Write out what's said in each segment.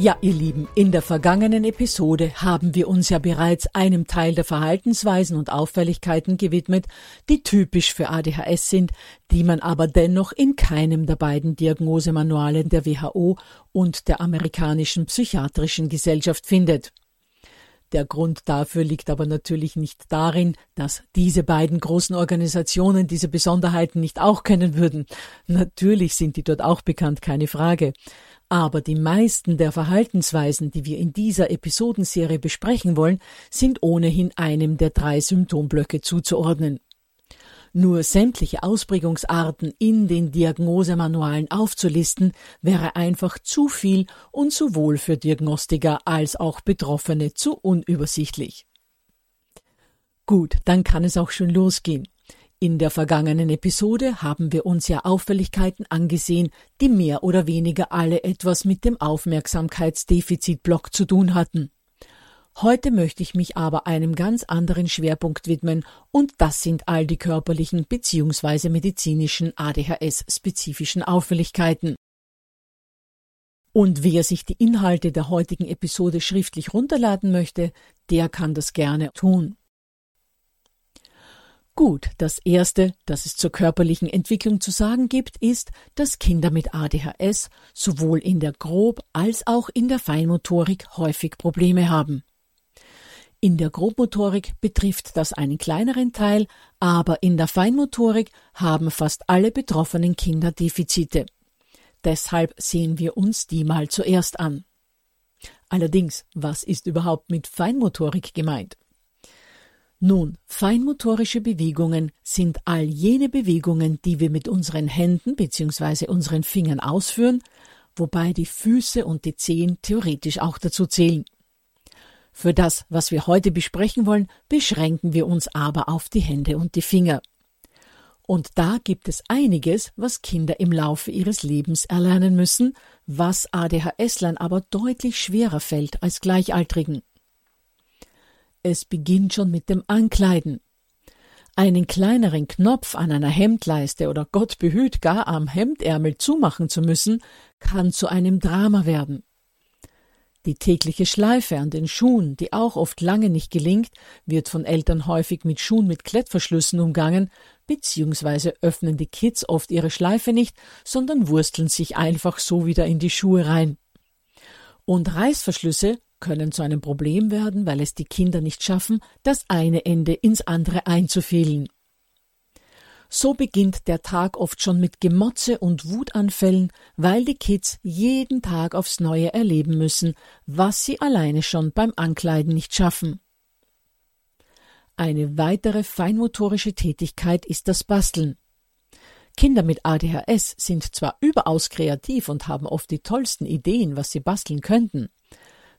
Ja, ihr Lieben, in der vergangenen Episode haben wir uns ja bereits einem Teil der Verhaltensweisen und Auffälligkeiten gewidmet, die typisch für ADHS sind, die man aber dennoch in keinem der beiden Diagnosemanualen der WHO und der amerikanischen psychiatrischen Gesellschaft findet. Der Grund dafür liegt aber natürlich nicht darin, dass diese beiden großen Organisationen diese Besonderheiten nicht auch kennen würden. Natürlich sind die dort auch bekannt, keine Frage. Aber die meisten der Verhaltensweisen, die wir in dieser Episodenserie besprechen wollen, sind ohnehin einem der drei Symptomblöcke zuzuordnen. Nur sämtliche Ausprägungsarten in den Diagnosemanualen aufzulisten, wäre einfach zu viel und sowohl für Diagnostiker als auch Betroffene zu unübersichtlich. Gut, dann kann es auch schon losgehen. In der vergangenen Episode haben wir uns ja Auffälligkeiten angesehen, die mehr oder weniger alle etwas mit dem Aufmerksamkeitsdefizitblock zu tun hatten. Heute möchte ich mich aber einem ganz anderen Schwerpunkt widmen, und das sind all die körperlichen bzw. medizinischen ADHS-spezifischen Auffälligkeiten. Und wer sich die Inhalte der heutigen Episode schriftlich runterladen möchte, der kann das gerne tun. Gut, das Erste, das es zur körperlichen Entwicklung zu sagen gibt, ist, dass Kinder mit ADHS sowohl in der Grob- als auch in der Feinmotorik häufig Probleme haben. In der Grobmotorik betrifft das einen kleineren Teil, aber in der Feinmotorik haben fast alle betroffenen Kinder Defizite. Deshalb sehen wir uns die mal zuerst an. Allerdings, was ist überhaupt mit Feinmotorik gemeint? Nun, feinmotorische Bewegungen sind all jene Bewegungen, die wir mit unseren Händen bzw. unseren Fingern ausführen, wobei die Füße und die Zehen theoretisch auch dazu zählen. Für das, was wir heute besprechen wollen, beschränken wir uns aber auf die Hände und die Finger. Und da gibt es einiges, was Kinder im Laufe ihres Lebens erlernen müssen, was ADHS-Lern aber deutlich schwerer fällt als Gleichaltrigen. Es beginnt schon mit dem Ankleiden. Einen kleineren Knopf an einer Hemdleiste oder Gott behüt gar am Hemdärmel zumachen zu müssen, kann zu einem Drama werden. Die tägliche Schleife an den Schuhen, die auch oft lange nicht gelingt, wird von Eltern häufig mit Schuhen mit Klettverschlüssen umgangen, beziehungsweise öffnen die Kids oft ihre Schleife nicht, sondern wursteln sich einfach so wieder in die Schuhe rein. Und Reißverschlüsse können zu einem Problem werden, weil es die Kinder nicht schaffen, das eine Ende ins andere einzufehlen. So beginnt der Tag oft schon mit Gemotze und Wutanfällen, weil die Kids jeden Tag aufs Neue erleben müssen, was sie alleine schon beim Ankleiden nicht schaffen. Eine weitere feinmotorische Tätigkeit ist das Basteln. Kinder mit ADHS sind zwar überaus kreativ und haben oft die tollsten Ideen, was sie basteln könnten,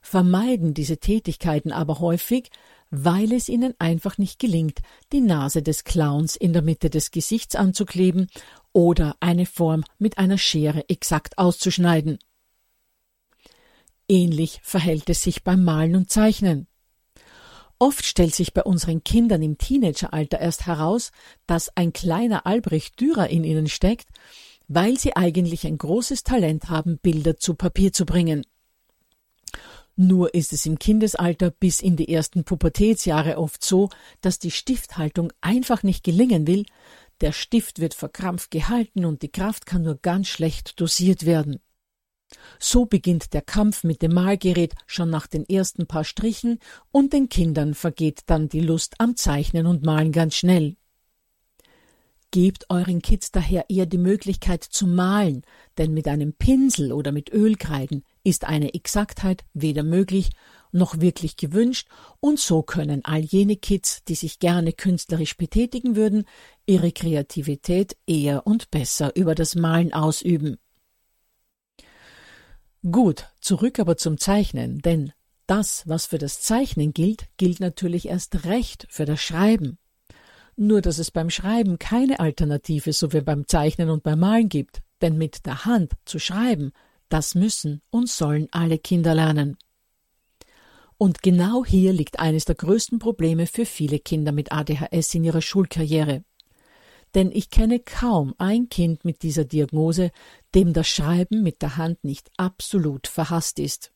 vermeiden diese Tätigkeiten aber häufig, weil es ihnen einfach nicht gelingt, die Nase des Clowns in der Mitte des Gesichts anzukleben oder eine Form mit einer Schere exakt auszuschneiden. Ähnlich verhält es sich beim Malen und Zeichnen. Oft stellt sich bei unseren Kindern im Teenageralter erst heraus, dass ein kleiner Albrecht Dürer in ihnen steckt, weil sie eigentlich ein großes Talent haben, Bilder zu Papier zu bringen. Nur ist es im Kindesalter bis in die ersten Pubertätsjahre oft so, dass die Stifthaltung einfach nicht gelingen will, der Stift wird verkrampft gehalten und die Kraft kann nur ganz schlecht dosiert werden. So beginnt der Kampf mit dem Malgerät schon nach den ersten paar Strichen und den Kindern vergeht dann die Lust am Zeichnen und Malen ganz schnell. Gebt euren Kids daher eher die Möglichkeit zu malen, denn mit einem Pinsel oder mit Ölkreiden ist eine Exaktheit weder möglich noch wirklich gewünscht, und so können all jene Kids, die sich gerne künstlerisch betätigen würden, ihre Kreativität eher und besser über das Malen ausüben. Gut, zurück aber zum Zeichnen, denn das, was für das Zeichnen gilt, gilt natürlich erst recht für das Schreiben. Nur dass es beim Schreiben keine Alternative so wie beim Zeichnen und beim Malen gibt, denn mit der Hand zu schreiben, das müssen und sollen alle Kinder lernen. Und genau hier liegt eines der größten Probleme für viele Kinder mit ADHS in ihrer Schulkarriere denn ich kenne kaum ein Kind mit dieser Diagnose, dem das Schreiben mit der Hand nicht absolut verhasst ist.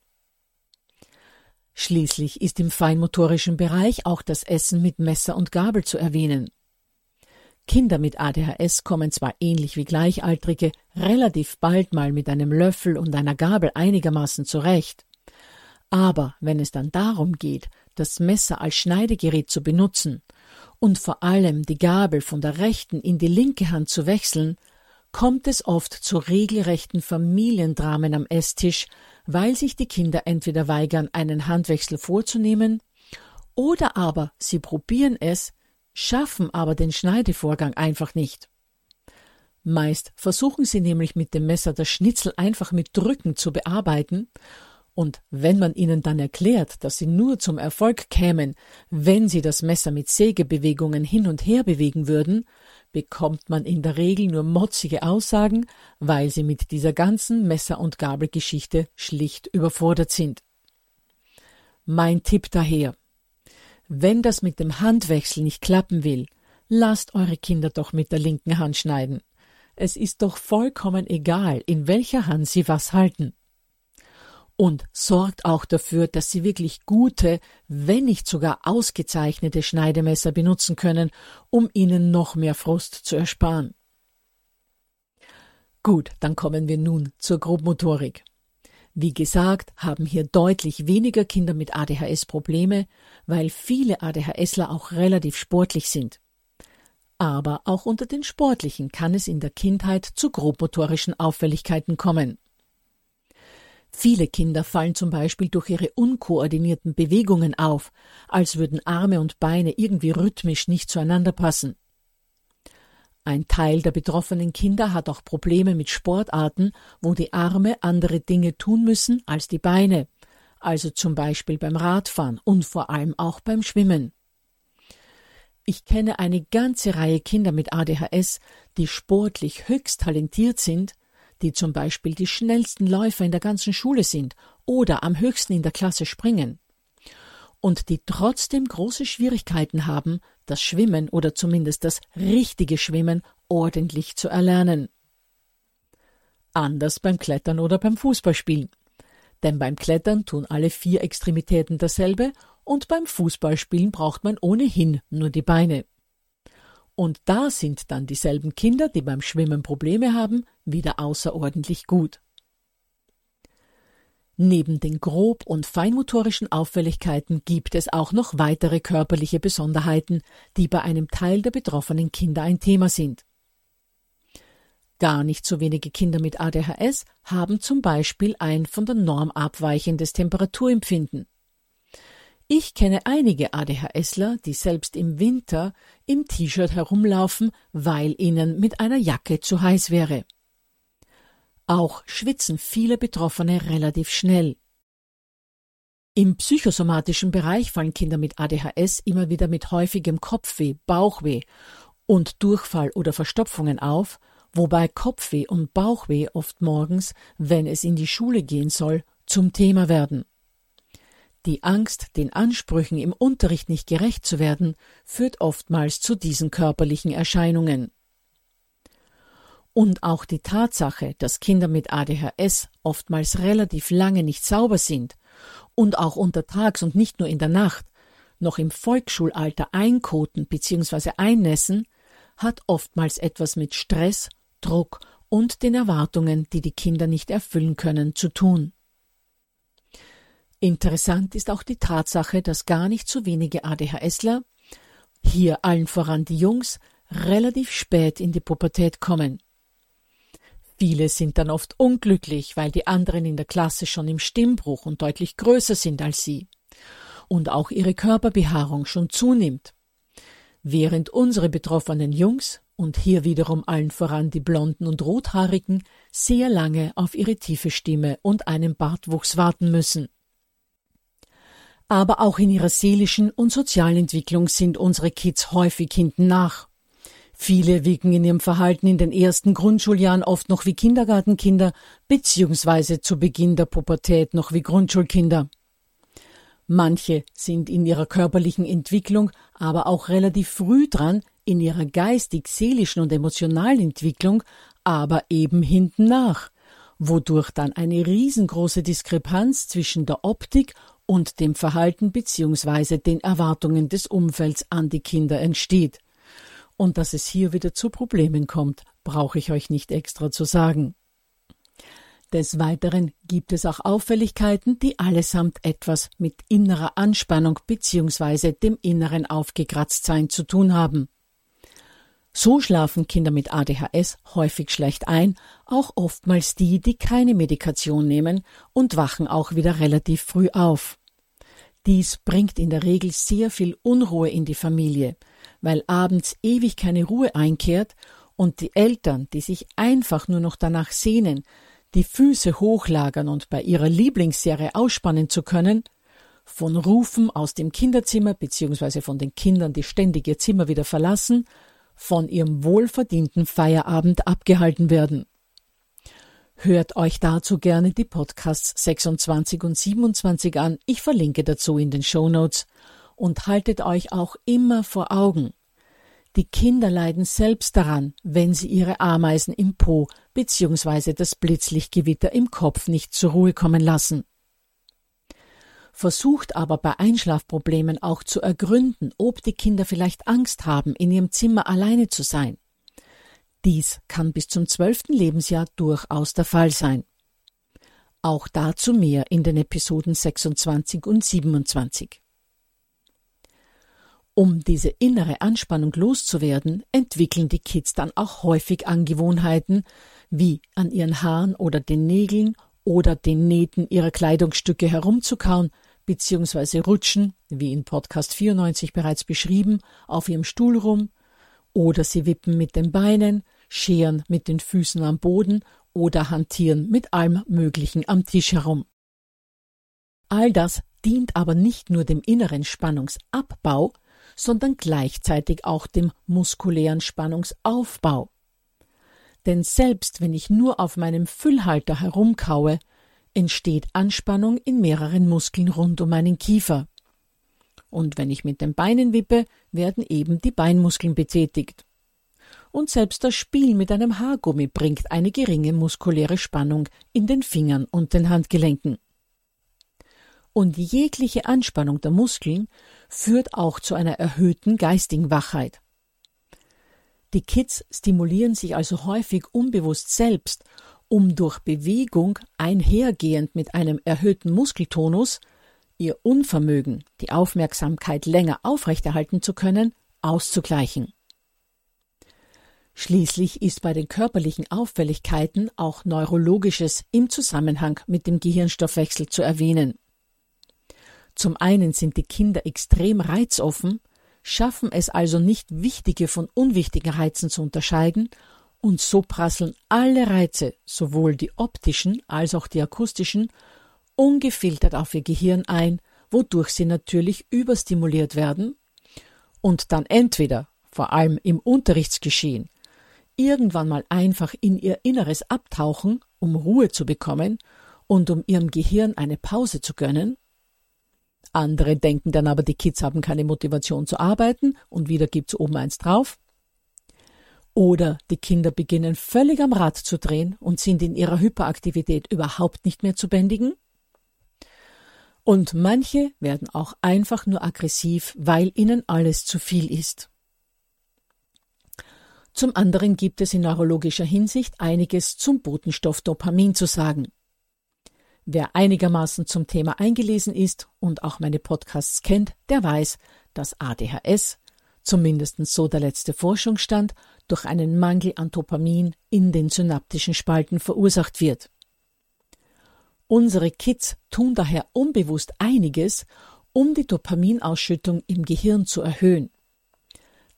Schließlich ist im feinmotorischen Bereich auch das Essen mit Messer und Gabel zu erwähnen. Kinder mit ADHS kommen zwar ähnlich wie Gleichaltrige relativ bald mal mit einem Löffel und einer Gabel einigermaßen zurecht. Aber wenn es dann darum geht, das Messer als Schneidegerät zu benutzen und vor allem die Gabel von der rechten in die linke Hand zu wechseln, kommt es oft zu regelrechten Familiendramen am Esstisch, weil sich die Kinder entweder weigern, einen Handwechsel vorzunehmen, oder aber sie probieren es, schaffen aber den Schneidevorgang einfach nicht. Meist versuchen sie nämlich mit dem Messer das Schnitzel einfach mit Drücken zu bearbeiten und wenn man ihnen dann erklärt, dass sie nur zum Erfolg kämen, wenn sie das Messer mit Sägebewegungen hin und her bewegen würden, bekommt man in der Regel nur motzige Aussagen, weil sie mit dieser ganzen Messer- und Gabelgeschichte schlicht überfordert sind. Mein Tipp daher. Wenn das mit dem Handwechsel nicht klappen will, lasst eure Kinder doch mit der linken Hand schneiden. Es ist doch vollkommen egal, in welcher Hand sie was halten und sorgt auch dafür, dass Sie wirklich gute, wenn nicht sogar ausgezeichnete Schneidemesser benutzen können, um Ihnen noch mehr Frust zu ersparen. Gut, dann kommen wir nun zur Grobmotorik. Wie gesagt, haben hier deutlich weniger Kinder mit ADHS Probleme, weil viele ADHSler auch relativ sportlich sind. Aber auch unter den Sportlichen kann es in der Kindheit zu grobmotorischen Auffälligkeiten kommen. Viele Kinder fallen zum Beispiel durch ihre unkoordinierten Bewegungen auf, als würden Arme und Beine irgendwie rhythmisch nicht zueinander passen. Ein Teil der betroffenen Kinder hat auch Probleme mit Sportarten, wo die Arme andere Dinge tun müssen als die Beine, also zum Beispiel beim Radfahren und vor allem auch beim Schwimmen. Ich kenne eine ganze Reihe Kinder mit ADHS, die sportlich höchst talentiert sind, die zum Beispiel die schnellsten Läufer in der ganzen Schule sind oder am höchsten in der Klasse springen, und die trotzdem große Schwierigkeiten haben, das Schwimmen oder zumindest das richtige Schwimmen ordentlich zu erlernen. Anders beim Klettern oder beim Fußballspielen. Denn beim Klettern tun alle vier Extremitäten dasselbe und beim Fußballspielen braucht man ohnehin nur die Beine. Und da sind dann dieselben Kinder, die beim Schwimmen Probleme haben, wieder außerordentlich gut. Neben den grob- und feinmotorischen Auffälligkeiten gibt es auch noch weitere körperliche Besonderheiten, die bei einem Teil der betroffenen Kinder ein Thema sind. Gar nicht so wenige Kinder mit ADHS haben zum Beispiel ein von der Norm abweichendes Temperaturempfinden. Ich kenne einige ADHSler, die selbst im Winter im T-Shirt herumlaufen, weil ihnen mit einer Jacke zu heiß wäre. Auch schwitzen viele Betroffene relativ schnell. Im psychosomatischen Bereich fallen Kinder mit ADHS immer wieder mit häufigem Kopfweh, Bauchweh und Durchfall oder Verstopfungen auf, wobei Kopfweh und Bauchweh oft morgens, wenn es in die Schule gehen soll, zum Thema werden. Die Angst, den Ansprüchen im Unterricht nicht gerecht zu werden, führt oftmals zu diesen körperlichen Erscheinungen. Und auch die Tatsache, dass Kinder mit ADHS oftmals relativ lange nicht sauber sind und auch untertags und nicht nur in der Nacht noch im Volksschulalter einkoten bzw. einnässen, hat oftmals etwas mit Stress, Druck und den Erwartungen, die die Kinder nicht erfüllen können, zu tun. Interessant ist auch die Tatsache, dass gar nicht so wenige ADHSler, hier allen voran die Jungs, relativ spät in die Pubertät kommen. Viele sind dann oft unglücklich, weil die anderen in der Klasse schon im Stimmbruch und deutlich größer sind als sie. Und auch ihre Körperbehaarung schon zunimmt. Während unsere betroffenen Jungs, und hier wiederum allen voran die Blonden und Rothaarigen, sehr lange auf ihre tiefe Stimme und einen Bartwuchs warten müssen. Aber auch in ihrer seelischen und sozialen Entwicklung sind unsere Kids häufig hinten nach. Viele wirken in ihrem Verhalten in den ersten Grundschuljahren oft noch wie Kindergartenkinder beziehungsweise zu Beginn der Pubertät noch wie Grundschulkinder. Manche sind in ihrer körperlichen Entwicklung aber auch relativ früh dran, in ihrer geistig-seelischen und emotionalen Entwicklung aber eben hinten nach, wodurch dann eine riesengroße Diskrepanz zwischen der Optik und dem Verhalten bzw. den Erwartungen des Umfelds an die Kinder entsteht. Und dass es hier wieder zu Problemen kommt, brauche ich euch nicht extra zu sagen. Des Weiteren gibt es auch Auffälligkeiten, die allesamt etwas mit innerer Anspannung bzw. dem inneren Aufgekratztsein zu tun haben. So schlafen Kinder mit ADHS häufig schlecht ein, auch oftmals die, die keine Medikation nehmen und wachen auch wieder relativ früh auf. Dies bringt in der Regel sehr viel Unruhe in die Familie, weil abends ewig keine Ruhe einkehrt und die Eltern, die sich einfach nur noch danach sehnen, die Füße hochlagern und bei ihrer Lieblingsserie ausspannen zu können, von Rufen aus dem Kinderzimmer bzw. von den Kindern, die ständig ihr Zimmer wieder verlassen, von ihrem wohlverdienten Feierabend abgehalten werden. Hört euch dazu gerne die Podcasts 26 und 27 an. Ich verlinke dazu in den Show Notes. Und haltet euch auch immer vor Augen. Die Kinder leiden selbst daran, wenn sie ihre Ameisen im Po bzw. das Blitzlichtgewitter im Kopf nicht zur Ruhe kommen lassen versucht aber bei Einschlafproblemen auch zu ergründen, ob die Kinder vielleicht Angst haben, in ihrem Zimmer alleine zu sein. Dies kann bis zum zwölften Lebensjahr durchaus der Fall sein. Auch dazu mehr in den Episoden 26 und 27. Um diese innere Anspannung loszuwerden, entwickeln die Kids dann auch häufig Angewohnheiten, wie an ihren Haaren oder den Nägeln oder den Nähten ihrer Kleidungsstücke herumzukauen, beziehungsweise rutschen, wie in Podcast 94 bereits beschrieben, auf ihrem Stuhl rum, oder sie wippen mit den Beinen, scheren mit den Füßen am Boden oder hantieren mit allem Möglichen am Tisch herum. All das dient aber nicht nur dem inneren Spannungsabbau, sondern gleichzeitig auch dem muskulären Spannungsaufbau. Denn selbst wenn ich nur auf meinem Füllhalter herumkaue, entsteht Anspannung in mehreren Muskeln rund um meinen Kiefer. Und wenn ich mit den Beinen wippe, werden eben die Beinmuskeln betätigt. Und selbst das Spiel mit einem Haargummi bringt eine geringe muskuläre Spannung in den Fingern und den Handgelenken. Und jegliche Anspannung der Muskeln führt auch zu einer erhöhten geistigen Wachheit. Die Kids stimulieren sich also häufig unbewusst selbst um durch Bewegung einhergehend mit einem erhöhten Muskeltonus ihr Unvermögen, die Aufmerksamkeit länger aufrechterhalten zu können, auszugleichen. Schließlich ist bei den körperlichen Auffälligkeiten auch Neurologisches im Zusammenhang mit dem Gehirnstoffwechsel zu erwähnen. Zum einen sind die Kinder extrem reizoffen, schaffen es also nicht, wichtige von unwichtigen Reizen zu unterscheiden, und so prasseln alle Reize, sowohl die optischen als auch die akustischen, ungefiltert auf ihr Gehirn ein, wodurch sie natürlich überstimuliert werden und dann entweder, vor allem im Unterrichtsgeschehen, irgendwann mal einfach in ihr Inneres abtauchen, um Ruhe zu bekommen und um ihrem Gehirn eine Pause zu gönnen, andere denken dann aber, die Kids haben keine Motivation zu arbeiten und wieder gibt's oben eins drauf. Oder die Kinder beginnen völlig am Rad zu drehen und sind in ihrer Hyperaktivität überhaupt nicht mehr zu bändigen. Und manche werden auch einfach nur aggressiv, weil ihnen alles zu viel ist. Zum anderen gibt es in neurologischer Hinsicht einiges zum Botenstoff Dopamin zu sagen. Wer einigermaßen zum Thema eingelesen ist und auch meine Podcasts kennt, der weiß, dass ADHS, zumindest so der letzte Forschungsstand, durch einen Mangel an Dopamin in den synaptischen Spalten verursacht wird. Unsere Kids tun daher unbewusst einiges, um die Dopaminausschüttung im Gehirn zu erhöhen.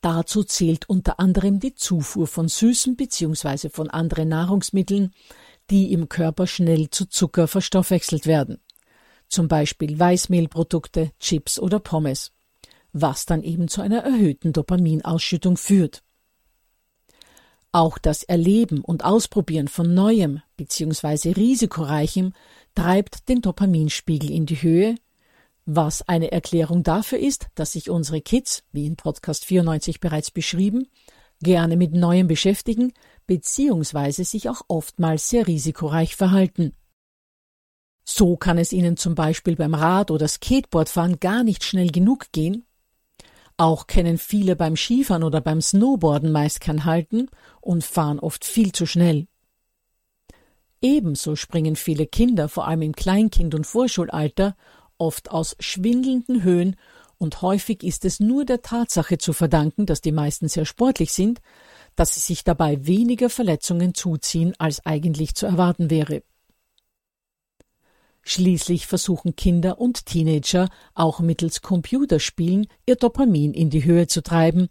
Dazu zählt unter anderem die Zufuhr von Süßen bzw. von anderen Nahrungsmitteln, die im Körper schnell zu Zucker verstoffwechselt werden. Zum Beispiel Weißmehlprodukte, Chips oder Pommes, was dann eben zu einer erhöhten Dopaminausschüttung führt. Auch das Erleben und Ausprobieren von Neuem bzw. Risikoreichem treibt den Dopaminspiegel in die Höhe, was eine Erklärung dafür ist, dass sich unsere Kids, wie in Podcast 94 bereits beschrieben, gerne mit Neuem beschäftigen, beziehungsweise sich auch oftmals sehr risikoreich verhalten. So kann es ihnen zum Beispiel beim Rad- oder Skateboardfahren gar nicht schnell genug gehen. Auch kennen viele beim Skifahren oder beim Snowboarden meist kein Halten und fahren oft viel zu schnell. Ebenso springen viele Kinder, vor allem im Kleinkind- und Vorschulalter, oft aus schwindelnden Höhen und häufig ist es nur der Tatsache zu verdanken, dass die meisten sehr sportlich sind, dass sie sich dabei weniger Verletzungen zuziehen, als eigentlich zu erwarten wäre. Schließlich versuchen Kinder und Teenager auch mittels Computerspielen ihr Dopamin in die Höhe zu treiben,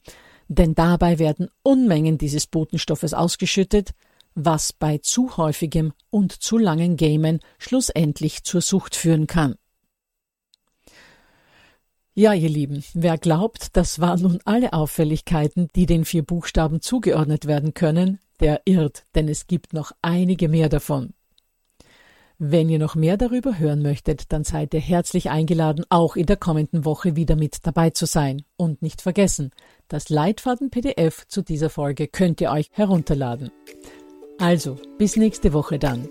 denn dabei werden Unmengen dieses Botenstoffes ausgeschüttet, was bei zu häufigem und zu langen Gamen schlussendlich zur Sucht führen kann. Ja, ihr Lieben, wer glaubt, das waren nun alle Auffälligkeiten, die den vier Buchstaben zugeordnet werden können, der irrt, denn es gibt noch einige mehr davon. Wenn ihr noch mehr darüber hören möchtet, dann seid ihr herzlich eingeladen, auch in der kommenden Woche wieder mit dabei zu sein. Und nicht vergessen, das Leitfaden-PDF zu dieser Folge könnt ihr euch herunterladen. Also, bis nächste Woche dann.